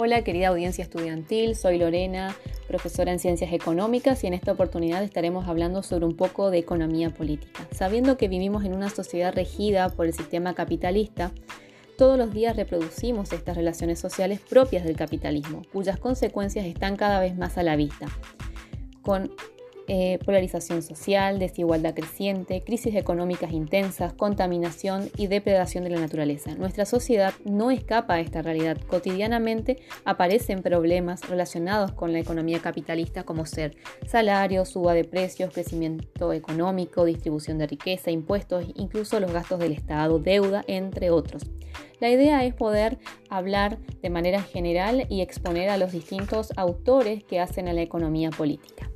Hola querida audiencia estudiantil, soy Lorena, profesora en Ciencias Económicas y en esta oportunidad estaremos hablando sobre un poco de economía política. Sabiendo que vivimos en una sociedad regida por el sistema capitalista, todos los días reproducimos estas relaciones sociales propias del capitalismo, cuyas consecuencias están cada vez más a la vista, eh, polarización social, desigualdad creciente, crisis económicas intensas, contaminación y depredación de la naturaleza. Nuestra sociedad no escapa a esta realidad. Cotidianamente aparecen problemas relacionados con la economía capitalista como ser salario, suba de precios, crecimiento económico, distribución de riqueza, impuestos, incluso los gastos del Estado, deuda, entre otros. La idea es poder hablar de manera general y exponer a los distintos autores que hacen a la economía política.